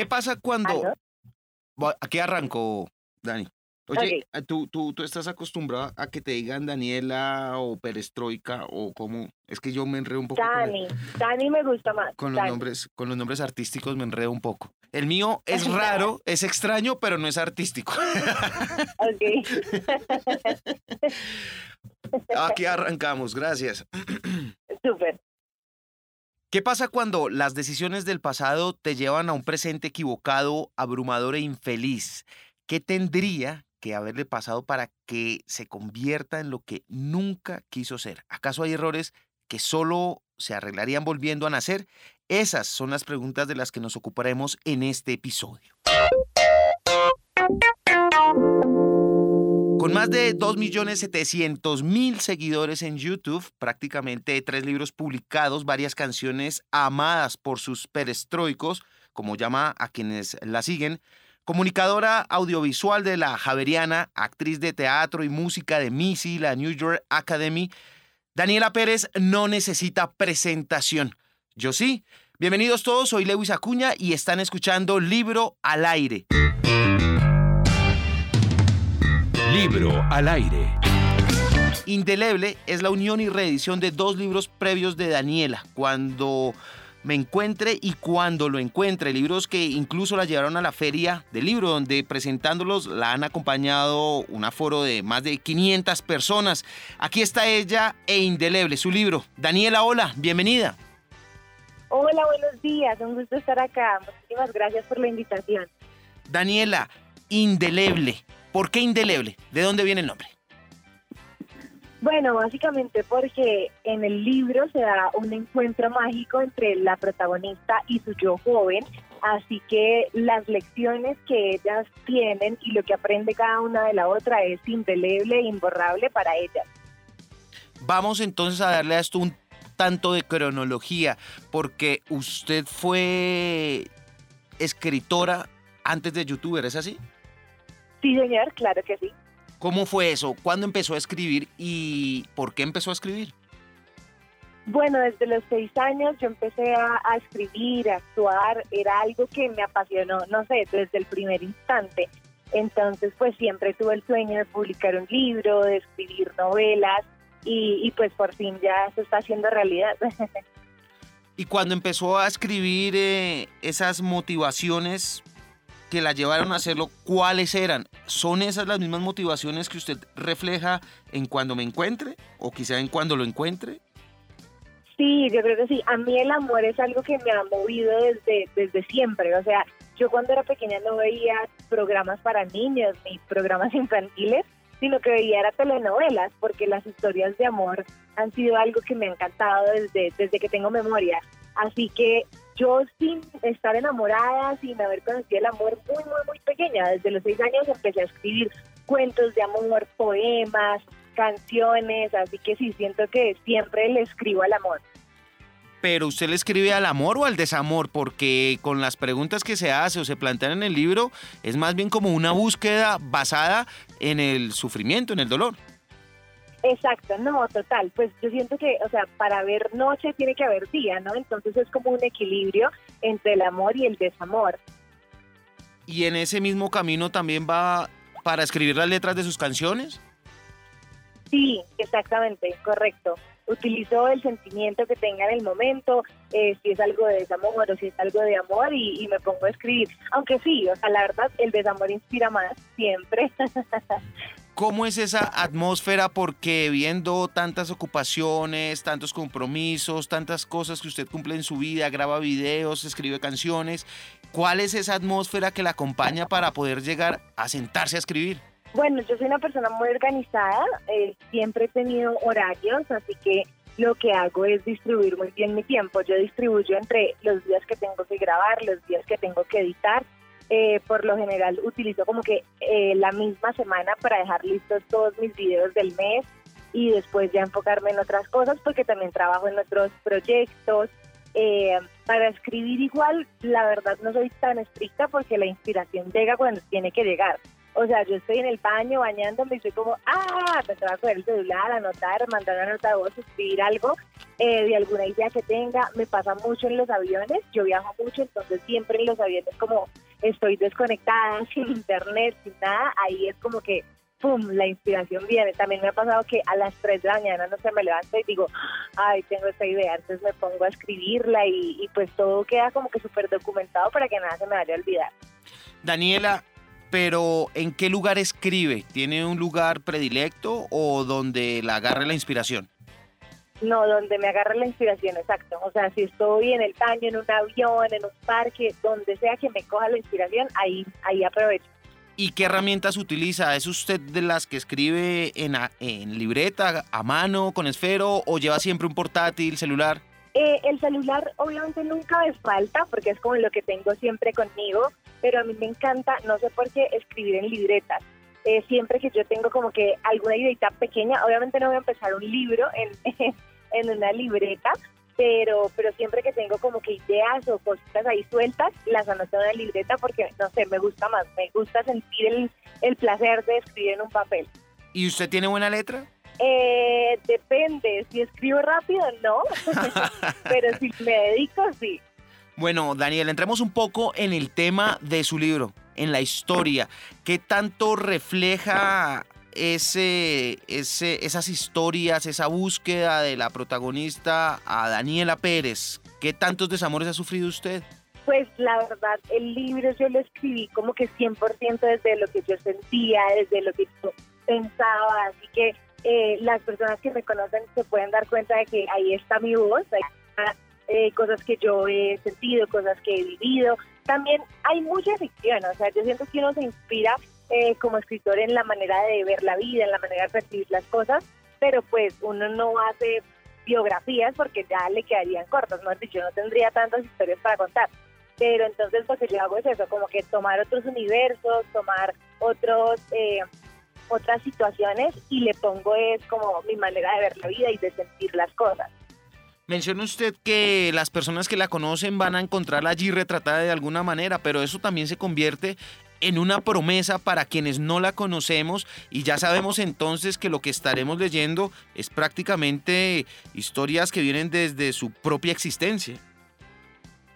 ¿Qué pasa cuando... Aquí arranco, Dani. Oye, eh, ¿tú, tú, tú estás acostumbrada a que te digan Daniela o Perestroika o cómo? Es que yo me enredo un poco. Dani, Dani me gusta más. Con los, nombres, con los nombres artísticos me enredo un poco. El mío es raro, es extraño, pero no es artístico. ok. Aquí arrancamos, gracias. ¿Qué pasa cuando las decisiones del pasado te llevan a un presente equivocado, abrumador e infeliz? ¿Qué tendría que haberle pasado para que se convierta en lo que nunca quiso ser? ¿Acaso hay errores que solo se arreglarían volviendo a nacer? Esas son las preguntas de las que nos ocuparemos en este episodio. Con más de 2.700.000 seguidores en YouTube, prácticamente tres libros publicados, varias canciones amadas por sus perestroicos, como llama a quienes la siguen, comunicadora audiovisual de la Javeriana, actriz de teatro y música de Missy, la New York Academy, Daniela Pérez no necesita presentación. Yo sí. Bienvenidos todos, soy Lewis Acuña y están escuchando Libro al Aire. Libro al aire. Indeleble es la unión y reedición de dos libros previos de Daniela, Cuando me encuentre y cuando lo encuentre, libros que incluso la llevaron a la feria del libro, donde presentándolos la han acompañado un aforo de más de 500 personas. Aquí está ella e Indeleble, su libro. Daniela, hola, bienvenida. Hola, buenos días, un gusto estar acá. Muchísimas gracias por la invitación. Daniela, Indeleble. ¿Por qué indeleble? ¿De dónde viene el nombre? Bueno, básicamente porque en el libro se da un encuentro mágico entre la protagonista y su yo joven, así que las lecciones que ellas tienen y lo que aprende cada una de la otra es indeleble e imborrable para ellas. Vamos entonces a darle a esto un tanto de cronología, porque usted fue escritora antes de youtuber, ¿es así? Sí, señor, claro que sí. ¿Cómo fue eso? ¿Cuándo empezó a escribir y por qué empezó a escribir? Bueno, desde los seis años yo empecé a, escribir, a actuar, era algo que me apasionó, no sé, desde el primer instante. Entonces, pues siempre tuve el sueño de publicar un libro, de escribir novelas y, pues por fin ya se está haciendo realidad. y cuando empezó a escribir eh, esas motivaciones, que la llevaron a hacerlo, ¿cuáles eran? ¿Son esas las mismas motivaciones que usted refleja en cuando me encuentre o quizá en cuando lo encuentre? Sí, yo creo que sí. A mí el amor es algo que me ha movido desde, desde siempre. O sea, yo cuando era pequeña no veía programas para niños ni programas infantiles, sino que veía era telenovelas, porque las historias de amor han sido algo que me ha encantado desde, desde que tengo memoria. Así que yo sin estar enamorada, sin haber conocido el amor muy, muy, muy pequeña, desde los seis años empecé a escribir cuentos de amor, poemas, canciones, así que sí, siento que siempre le escribo al amor. Pero usted le escribe al amor o al desamor, porque con las preguntas que se hace o se plantean en el libro, es más bien como una búsqueda basada en el sufrimiento, en el dolor. Exacto, no, total. Pues yo siento que, o sea, para ver noche tiene que haber día, ¿no? Entonces es como un equilibrio entre el amor y el desamor. ¿Y en ese mismo camino también va para escribir las letras de sus canciones? Sí, exactamente, correcto. Utilizo el sentimiento que tenga en el momento, eh, si es algo de desamor o si es algo de amor y, y me pongo a escribir. Aunque sí, o sea, la verdad, el desamor inspira más siempre. ¿Cómo es esa atmósfera? Porque viendo tantas ocupaciones, tantos compromisos, tantas cosas que usted cumple en su vida, graba videos, escribe canciones, ¿cuál es esa atmósfera que la acompaña para poder llegar a sentarse a escribir? Bueno, yo soy una persona muy organizada, eh, siempre he tenido horarios, así que lo que hago es distribuir muy bien mi tiempo. Yo distribuyo entre los días que tengo que grabar, los días que tengo que editar eh, por lo general utilizo como que eh, la misma semana para dejar listos todos mis videos del mes y después ya enfocarme en otras cosas porque también trabajo en otros proyectos. Eh, para escribir igual, la verdad no soy tan estricta porque la inspiración llega cuando tiene que llegar. O sea, yo estoy en el baño bañándome y soy como, ah, me coger el celular, anotar, mandar una nota de voz, escribir algo eh, de alguna idea que tenga. Me pasa mucho en los aviones, yo viajo mucho, entonces siempre en los aviones como estoy desconectada, sin internet, sin nada, ahí es como que ¡pum! La inspiración viene. También me ha pasado que a las 3 de la mañana no se me levanta y digo, ay, tengo esta idea. Entonces me pongo a escribirla y, y pues todo queda como que súper documentado para que nada se me vaya a olvidar. Daniela, pero ¿en qué lugar escribe? ¿Tiene un lugar predilecto o donde la agarre la inspiración? No, donde me agarre la inspiración, exacto. O sea, si estoy en el baño, en un avión, en un parque, donde sea que me coja la inspiración, ahí, ahí aprovecho. ¿Y qué herramientas utiliza? ¿Es usted de las que escribe en, a- en libreta, a mano, con esfero o lleva siempre un portátil, celular? Eh, el celular obviamente nunca me falta porque es como lo que tengo siempre conmigo, pero a mí me encanta, no sé por qué, escribir en libretas. Eh, siempre que yo tengo como que alguna ideita pequeña, obviamente no voy a empezar un libro en, en una libreta, pero, pero siempre que tengo como que ideas o cositas ahí sueltas, las anoto en una libreta porque, no sé, me gusta más, me gusta sentir el, el placer de escribir en un papel. ¿Y usted tiene buena letra? Eh, depende, si escribo rápido, no, pero si me dedico, sí. Bueno, Daniel, entremos un poco en el tema de su libro, en la historia. ¿Qué tanto refleja ese, ese, esas historias, esa búsqueda de la protagonista a Daniela Pérez? ¿Qué tantos desamores ha sufrido usted? Pues la verdad, el libro yo lo escribí como que 100% desde lo que yo sentía, desde lo que yo pensaba, así que eh, las personas que me conocen se pueden dar cuenta de que ahí está mi voz, ahí eh, cosas que yo he sentido, cosas que he vivido. También hay mucha ficción, o sea, yo siento que uno se inspira eh, como escritor en la manera de ver la vida, en la manera de percibir las cosas, pero pues uno no hace biografías porque ya le quedarían cortas, ¿no? yo no tendría tantas historias para contar. Pero entonces lo que yo hago es eso, como que tomar otros universos, tomar otros eh, otras situaciones y le pongo es como mi manera de ver la vida y de sentir las cosas. Menciona usted que las personas que la conocen van a encontrarla allí retratada de alguna manera, pero eso también se convierte en una promesa para quienes no la conocemos y ya sabemos entonces que lo que estaremos leyendo es prácticamente historias que vienen desde su propia existencia.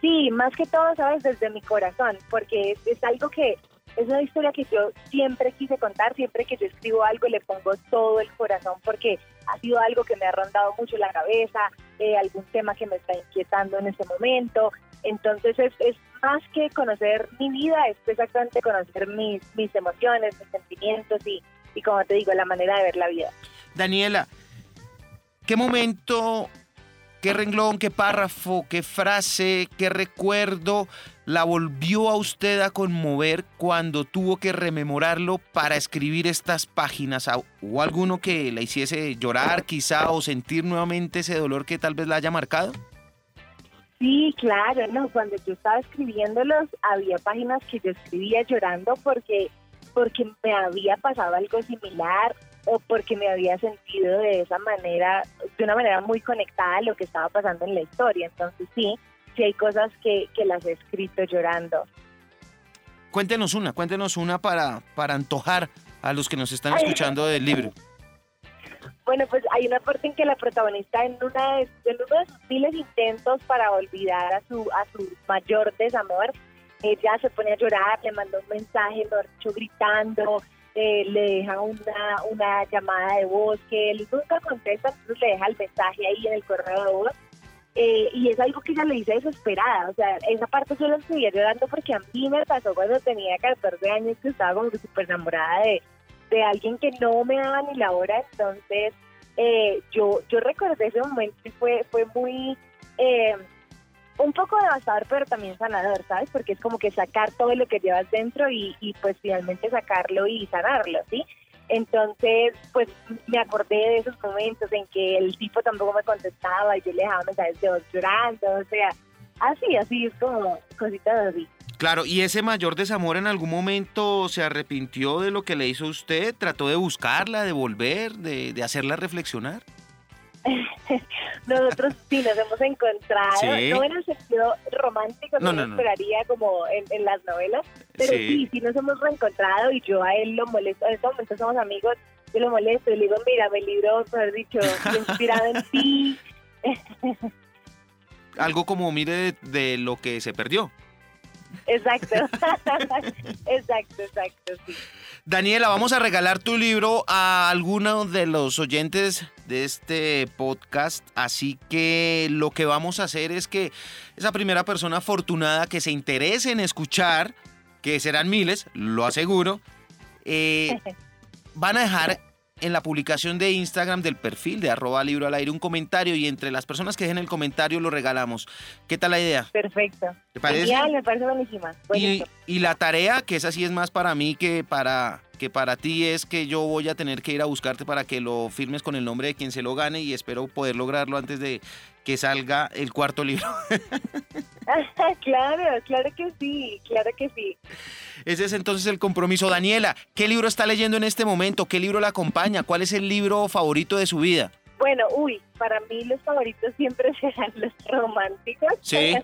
Sí, más que todo, sabes, desde mi corazón, porque es, algo que es una historia que yo siempre quise contar, siempre que yo escribo algo le pongo todo el corazón porque ha sido algo que me ha rondado mucho la cabeza, eh, algún tema que me está inquietando en ese momento. Entonces es, es más que conocer mi vida, es exactamente conocer mis, mis emociones, mis sentimientos y, y, como te digo, la manera de ver la vida. Daniela, ¿qué momento, qué renglón, qué párrafo, qué frase, qué recuerdo la volvió a usted a conmover cuando tuvo que rememorarlo para escribir estas páginas? ¿O alguno que la hiciese llorar quizá o sentir nuevamente ese dolor que tal vez la haya marcado? Sí, claro, no, cuando yo estaba escribiéndolos había páginas que yo escribía llorando porque porque me había pasado algo similar o porque me había sentido de esa manera, de una manera muy conectada a lo que estaba pasando en la historia. Entonces sí, sí hay cosas que, que las he escrito llorando. Cuéntenos una, cuéntenos una para, para antojar a los que nos están escuchando del libro. Bueno, pues hay una parte en que la protagonista en, una de, en uno de sus miles intentos para olvidar a su, a su mayor desamor, ella se pone a llorar, le manda un mensaje, lo gritando, eh, le deja una, una llamada de voz que él nunca contesta, entonces le deja el mensaje ahí en el correo de voz. Eh, y es algo que ella le dice desesperada, o sea, esa parte la seguía llorando porque a mí me pasó cuando tenía 14 años que estaba como súper enamorada de, de alguien que no me daba ni la hora, entonces eh, yo, yo recordé ese momento y fue, fue muy... Eh, un poco devastador, pero también sanador, ¿sabes? Porque es como que sacar todo lo que llevas dentro y, pues finalmente sacarlo y sanarlo, ¿sí? Entonces, pues me acordé de esos momentos en que el tipo tampoco me contestaba y yo le dejaba mensajes de voz llorando, o sea, así, así, es como cositas así. Claro, ¿y ese mayor desamor en algún momento se arrepintió de lo que le hizo usted? ¿Trató de buscarla, de volver, de, de hacerla reflexionar? Nosotros sí nos hemos encontrado, ¿Sí? no en el sentido romántico, No, no, no, no, no. esperaría como en, en las novelas, pero Sí. sí. sí, nos hemos reencontrado y yo a él lo molesto, en este momento somos amigos, yo lo molesto y le digo, mira, mi libro, mejor dicho, inspirado en ti, Algo como mire de, de lo que se perdió. Exacto. exacto, exacto, sí. Daniela, vamos a regalar tu libro a alguno de los oyentes de este podcast, así que lo que vamos a hacer es que esa primera persona afortunada que se interese en escuchar, que serán miles, lo aseguro, eh, van a dejar en la publicación de Instagram del perfil de arroba libro al aire un comentario y entre las personas que dejen el comentario lo regalamos. ¿Qué tal la idea? Perfecto. ¿Te parece? Genial, me parece buenísima. Y, y la tarea, que esa sí es más para mí que para, que para ti, es que yo voy a tener que ir a buscarte para que lo firmes con el nombre de quien se lo gane y espero poder lograrlo antes de que salga el cuarto libro. claro, claro que sí, claro que sí. Ese es entonces el compromiso. Daniela, ¿qué libro está leyendo en este momento? ¿Qué libro la acompaña? ¿Cuál es el libro favorito de su vida? Bueno, uy, para mí los favoritos siempre serán los románticos. Sí,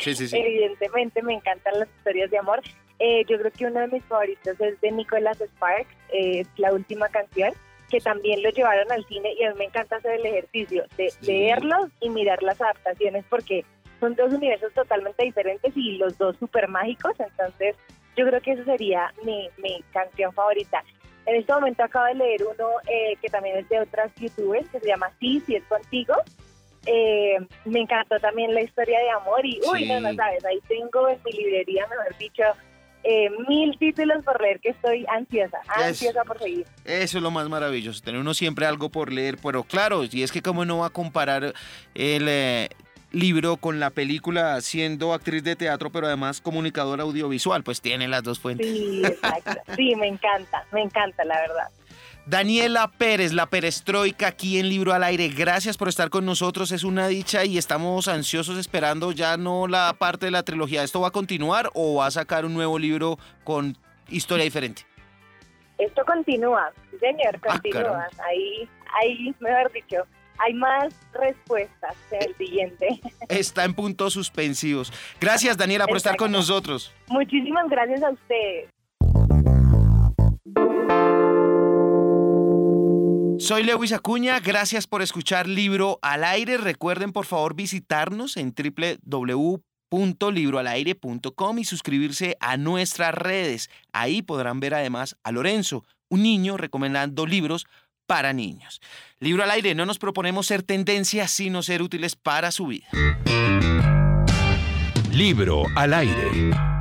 sí, sí, sí. Evidentemente me encantan las historias de amor. Eh, yo creo que uno de mis favoritos es de Nicholas Sparks, eh, es la última canción, que también lo llevaron al cine y a mí me encanta hacer el ejercicio de Sí. leerlos y mirar las adaptaciones porque son dos universos totalmente diferentes y los dos súper mágicos, entonces yo creo que esa sería mi, mi canción favorita. En este momento acabo de leer uno eh, que también es de otras youtubers, que se llama Sí, si es contigo. Eh, me encantó también la historia de amor y, uy, Sí. no, no sabes, ahí tengo en mi librería, mejor dicho, eh, mil títulos por leer que estoy ansiosa, Es- ansiosa por seguir. Eso es lo más maravilloso, tener uno siempre algo por leer, pero claro, y es que cómo no va a comparar el eh, libro con la película siendo actriz de teatro, pero además comunicadora audiovisual, pues tiene las dos fuentes. Sí, exacto. Sí, me encanta, me encanta, la verdad. Daniela Pérez, la perestroika aquí en Libro al Aire. Gracias por estar con nosotros, es una dicha y estamos ansiosos esperando ya no la parte de la trilogía. ¿Esto va a continuar o va a sacar un nuevo libro con historia diferente? Esto continúa, señor, Ah, continúa. caramba. ahí, ahí, mejor dicho, hay más respuestas en el siguiente. Está en puntos suspensivos. Gracias Daniela por estar con nosotros. Muchísimas gracias a ustedes. Soy Lewis Acuña, gracias por escuchar Libro al Aire. Recuerden por favor visitarnos en www.libroalaire.com y suscribirse a nuestras redes. Ahí podrán ver además a Lorenzo, un niño recomendando libros para niños. Libro al Aire, no nos proponemos ser tendencias, sino ser útiles para su vida. Libro al aire.